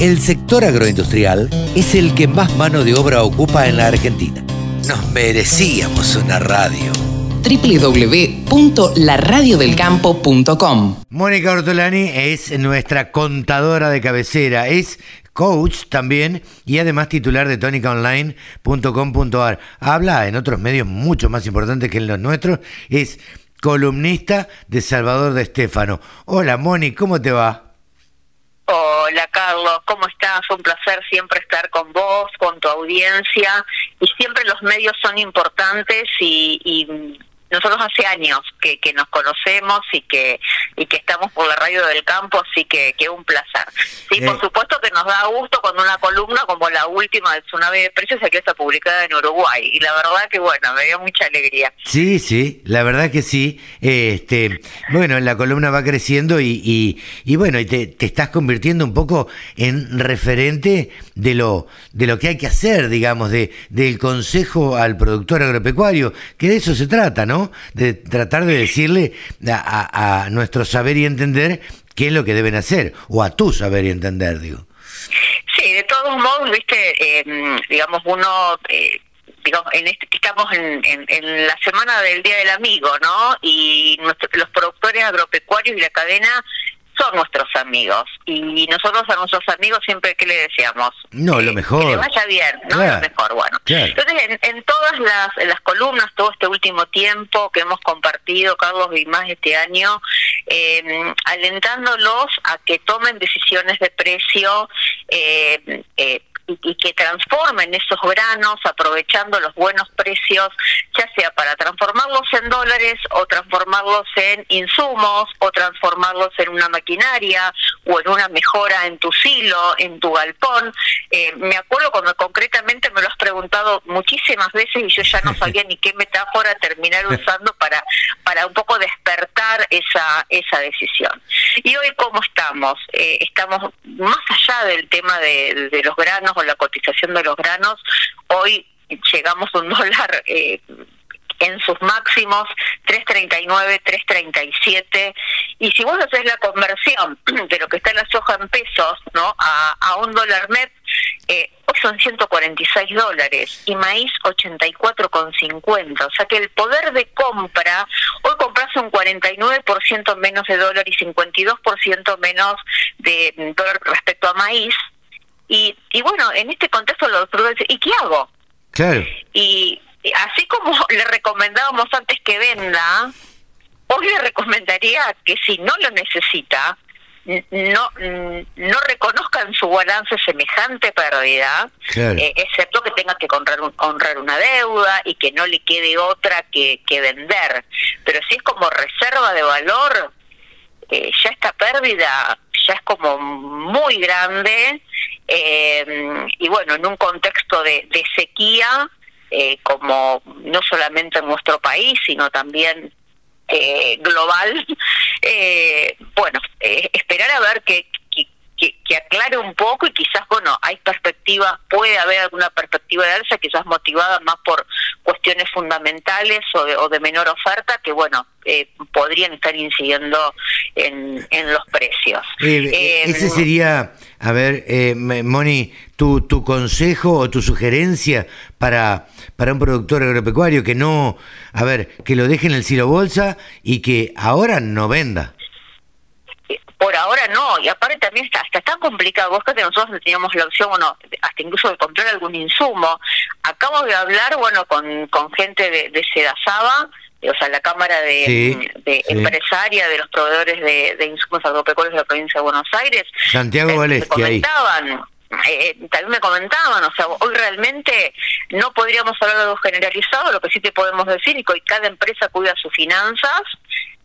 El sector agroindustrial es el que más mano de obra ocupa en la Argentina. Nos merecíamos una radio www.laradiodelcampo.com Mónica Ortolani es nuestra contadora de cabecera, es coach también y además titular de tonicaonline.com.ar. Habla en otros medios mucho más importantes que en los nuestros, es columnista de Salvador de Estéfano. Hola Moni, ¿cómo te va? Hola Carlos, ¿cómo estás? Un placer siempre estar con vos, con tu audiencia y siempre los medios son importantes y, y nosotros hace años que, que nos conocemos y que y que estamos por la radio del campo, así que, que un placer. Sí, por eh. supuesto que nos da gusto cuando una columna como la última de Tsunami de Precios aquí está publicada en Uruguay. Y la verdad que, bueno, me dio mucha alegría. Sí, sí, la verdad que sí. Este, bueno, la columna va creciendo y, y, y bueno, y te, te estás convirtiendo un poco en referente de lo, de lo que hay que hacer, digamos, de, del consejo al productor agropecuario, que de eso se trata, ¿no? De tratar de decirle a, nuestro saber y entender qué es lo que deben hacer, o a tu saber y entender, digo. Sí, de todos modos, viste, em, digamos, uno... Eh, digamos, en este, estamos en, en, la semana del Día del Amigo, ¿no? Y los productores agropecuarios y la cadena son nuestros amigos. Y nosotros a nuestros amigos siempre que le decíamos. No, lo mejor. Que le vaya bien, ¿no? Lo mejor, bueno. Entonces, en, todas las, las columnas, todo este último tiempo que hemos compartido, Carlos y más este año, eh, alentándolos a que tomen decisiones de precio eh, eh, y, que transformen esos granos aprovechando los buenos precios, ya sea para transformarlos en dólares o transformarlos en insumos o transformarlos en una maquinaria o en una mejora en tu silo, en tu galpón. Eh, me acuerdo cuando concretamente me lo has preguntado muchísimas veces y yo ya no sabía ni qué metáfora terminar usando para, para un poco despertar esa, esa decisión. Y hoy, ¿cómo estamos? Eh, estamos más allá del tema de, de los granos la cotización de los granos, hoy llegamos a un dólar eh, en sus máximos 3.39, 3.37 y si vos haces la conversión de lo que está en la soja en pesos no a, un dólar net eh, hoy son 146 dólares y maíz 84,50 o sea que el poder de compra hoy compras un 49% menos de dólar y 52% menos de dólar respecto a maíz y, y bueno, en este contexto los doctor ¿y qué hago? Claro. Y, así como le recomendábamos antes que venda, hoy le recomendaría que si no lo necesita, no no reconozca en su balance semejante pérdida, eh, excepto que tenga que honrar, honrar una deuda y que no le quede otra que, que vender. Pero si es como reserva de valor, eh, ya esta pérdida ya es como muy grande eh, y bueno, en un contexto de, sequía, eh, como no solamente en nuestro país, sino también eh, global, eh, bueno, esperar a ver que, que, aclare un poco y quizás, bueno, hay perspectivas, puede haber alguna perspectiva de alza, quizás motivada más por cuestiones fundamentales o de, o de menor oferta, que bueno, eh, podrían estar incidiendo en, en los precios. Eh, eh, ese sería, a ver, Moni, tu, tu consejo o tu sugerencia para, para un productor agropecuario que no, a ver, que lo deje en el silo bolsa y que ahora no venda. Por ahora no, y aparte también está, está tan complicado, vos que nosotros teníamos la opción, bueno, hasta incluso de comprar algún insumo. Acabo de hablar, bueno, con, con gente de, de Sedasaba, o sea, la Cámara de, Empresaria de los Proveedores de, de Insumos Agropecuarios de la Provincia de Buenos Aires. Santiago eh, comentaban, eh, también me comentaban, o sea, hoy realmente no podríamos hablar de algo generalizado, lo que sí te podemos decir y que cada empresa cuida sus finanzas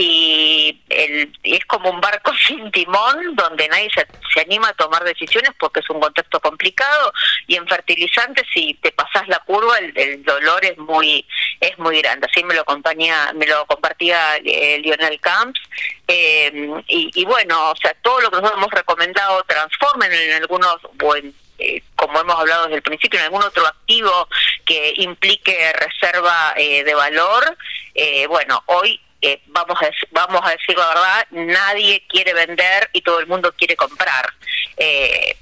y, el, es como un barco sin timón donde nadie se, anima a tomar decisiones porque es un contexto complicado y en fertilizantes si te pasas la curva el, dolor es muy es muy grande. Así me lo acompaña me lo compartía eh, Lionel Camps. Eh, y, bueno o sea todo lo que nosotros hemos recomendado transformen en algunos buen eh, como hemos hablado desde el principio, en algún otro activo que implique reserva de valor, bueno, hoy eh, vamos a vamos a decir la verdad nadie quiere vender y todo el mundo quiere comprar eh,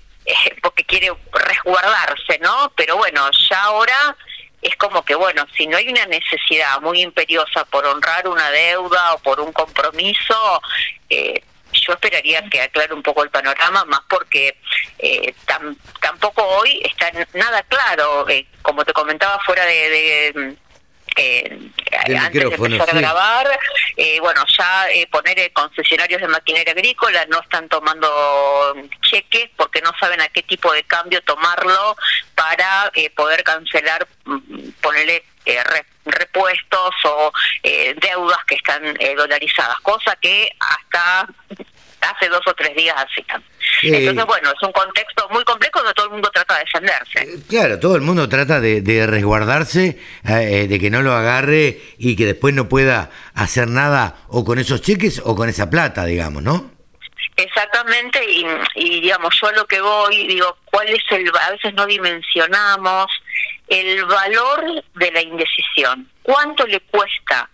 quiere resguardarse, ¿no? Pero bueno, ya ahora es como que, bueno, si no hay una necesidad muy imperiosa por honrar una deuda o por un compromiso, eh, yo esperaría que aclare un poco el panorama, más porque eh, tampoco hoy está nada claro, eh, como te comentaba fuera de eh, antes de empezar a grabar, eh, bueno, ya eh, poner eh, concesionarios de maquinaria agrícola no están tomando cheques porque no saben a qué tipo de cambio tomarlo para poder cancelar, mm, ponerle repuestos o deudas que están dolarizadas, cosa que hasta hace dos o tres días hacían. Entonces, bueno, es un contexto muy complejo donde todo el mundo trata de defenderse. Eh, claro, todo el mundo trata de, resguardarse, eh, de que no lo agarre y que después no pueda hacer nada o con esos cheques o con esa plata, digamos, ¿no? Exactamente, y, y digamos, yo a lo que voy, digo, ¿cuál es el, a veces no dimensionamos el valor de la indecisión? ¿Cuánto le cuesta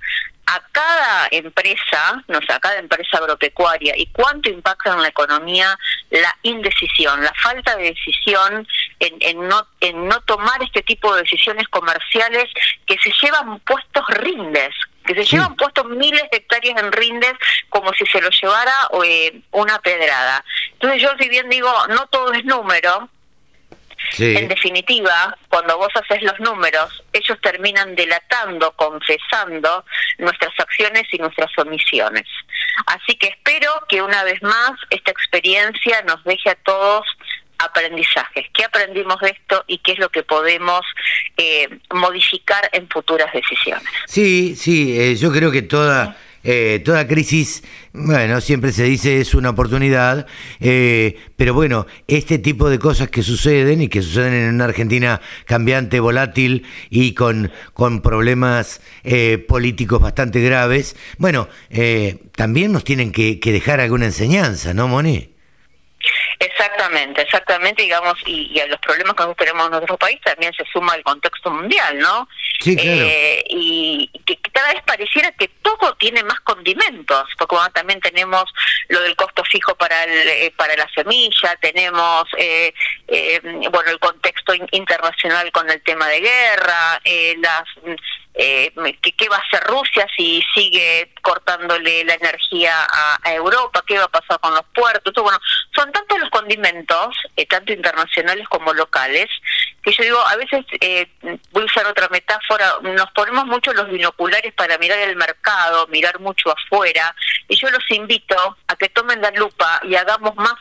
a cada empresa, no sé, a cada empresa agropecuaria y cuánto impacta en la economía la indecisión, la falta de decisión en, en, no, en no tomar este tipo de decisiones comerciales que se llevan puestos rindes, que se llevan puestos miles de hectáreas en rindes como si se lo llevara eh, una pedrada. Entonces yo si bien digo, no todo es número, en definitiva, cuando vos haces los números, ellos terminan delatando, confesando nuestras acciones y nuestras omisiones. Así que espero que una vez más esta experiencia nos deje a todos aprendizajes. ¿Qué aprendimos de esto y qué es lo que podemos eh, modificar en futuras decisiones? Sí, sí, eh, yo creo que toda... Eh, toda crisis, bueno, siempre se dice es una oportunidad, eh, pero bueno, este tipo de cosas que suceden y que suceden en una Argentina cambiante, volátil y con, con problemas eh, políticos bastante graves, bueno, también nos tienen que, que dejar alguna enseñanza, ¿no, Moni? Exactamente, exactamente, digamos, y, a los problemas que tenemos en nuestro país también se suma el contexto mundial, ¿no? Sí, claro. Eh, y, que cada vez pareciera que tiene más condimentos, porque también tenemos lo del costo fijo para el, eh, para la semilla, tenemos, eh, bueno, el contexto internacional con el tema de guerra, las eh, ¿qué, va a hacer Rusia si sigue cortándole la energía a, Europa, qué va a pasar con los puertos, bueno, son tantos condimentos, eh, tanto internacionales como locales, que yo digo, a veces, eh, voy a usar otra metáfora, nos ponemos mucho los binoculares para mirar el mercado, mirar mucho afuera, y yo los invito a que tomen la lupa y hagamos más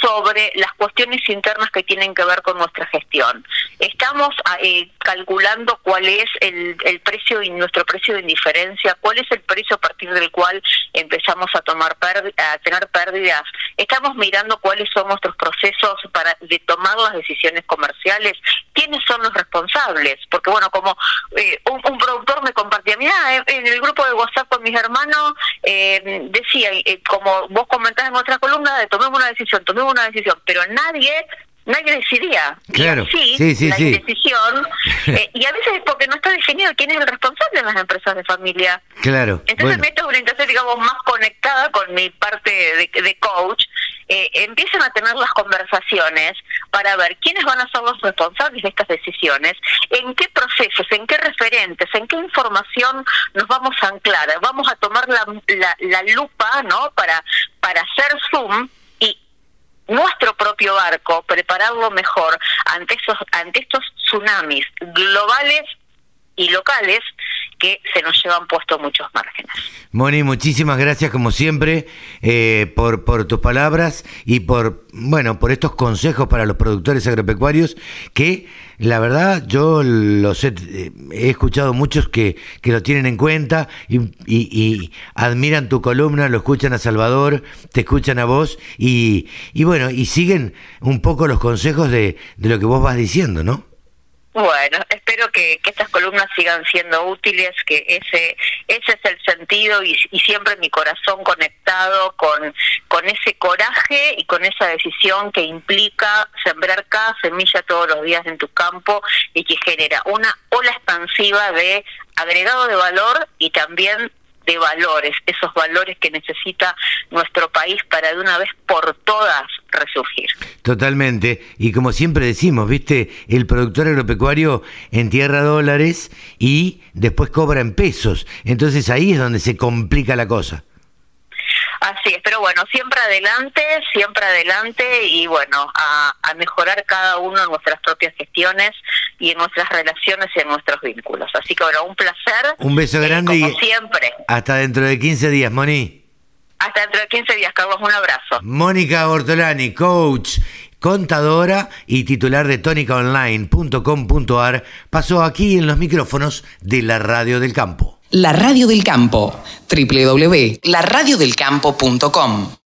sobre las cuestiones internas que tienen que ver con nuestra gestión. Estamos ah, eh, calculando cuál es el, precio y nuestro precio de indiferencia, cuál es el precio a partir del cual empezamos a tomar a tener pérdidas. Estamos mirando cuáles son nuestros procesos para de tomar las decisiones comerciales, quiénes son los responsables, porque bueno, como eh, un, productor me mira, en el grupo de WhatsApp con mis hermanos eh, decía, como vos comentás en otra columna, de tomemos una decisión, tomemos una decisión, pero nadie nadie decidía. Claro, sí, sí, la decisión, eh, y a veces es porque no está definido quién es el responsable en las empresas de familia. Claro. Entonces me esto orientación, digamos, más conectada con mi parte de, coach, eh, empiezan a tener las conversaciones para ver quiénes van a ser los responsables de estas decisiones, en qué procesos, en qué referentes, en qué información nos vamos a anclar. Vamos a tomar la, la, la lupa, ¿no? Para, para hacer zoom nuestro propio barco, prepararlo mejor ante, esos, ante estos tsunamis globales y locales se nos llevan puesto muchos márgenes. Moni, muchísimas gracias como siempre eh, por, por tus palabras y por, bueno, por estos consejos para los productores agropecuarios que la verdad yo los he, escuchado muchos que, que, lo tienen en cuenta y, y, admiran tu columna, lo escuchan a Salvador, te escuchan a vos y, y bueno, y siguen un poco los consejos de, de lo que vos vas diciendo, ¿no? Bueno, espero que, estas columnas sigan siendo útiles, que ese ese es el sentido y, siempre mi corazón conectado con, con ese coraje y con esa decisión que implica sembrar cada semilla todos los días en tu campo y que genera una ola expansiva de agregado de valor y también de valores, esos valores que necesita nuestro país para de una vez por todas resurgir. Totalmente, y como siempre decimos, viste, el productor agropecuario entierra dólares y después cobra en pesos, entonces ahí es donde se complica la cosa. Así es, pero bueno, siempre adelante, siempre adelante y bueno, a, mejorar cada uno en nuestras propias gestiones y en nuestras relaciones y en nuestros vínculos. Así que bueno, un placer. Un beso eh, grande y siempre. Hasta dentro de 15 días, Moni. Hasta dentro de 15 días, Carlos, un abrazo. Mónica Bortolani, coach contadora y titular de tónicaonline.com.ar, pasó aquí en los micrófonos de la Radio del Campo. La Radio del Campo, www.laradiodelcampo.com.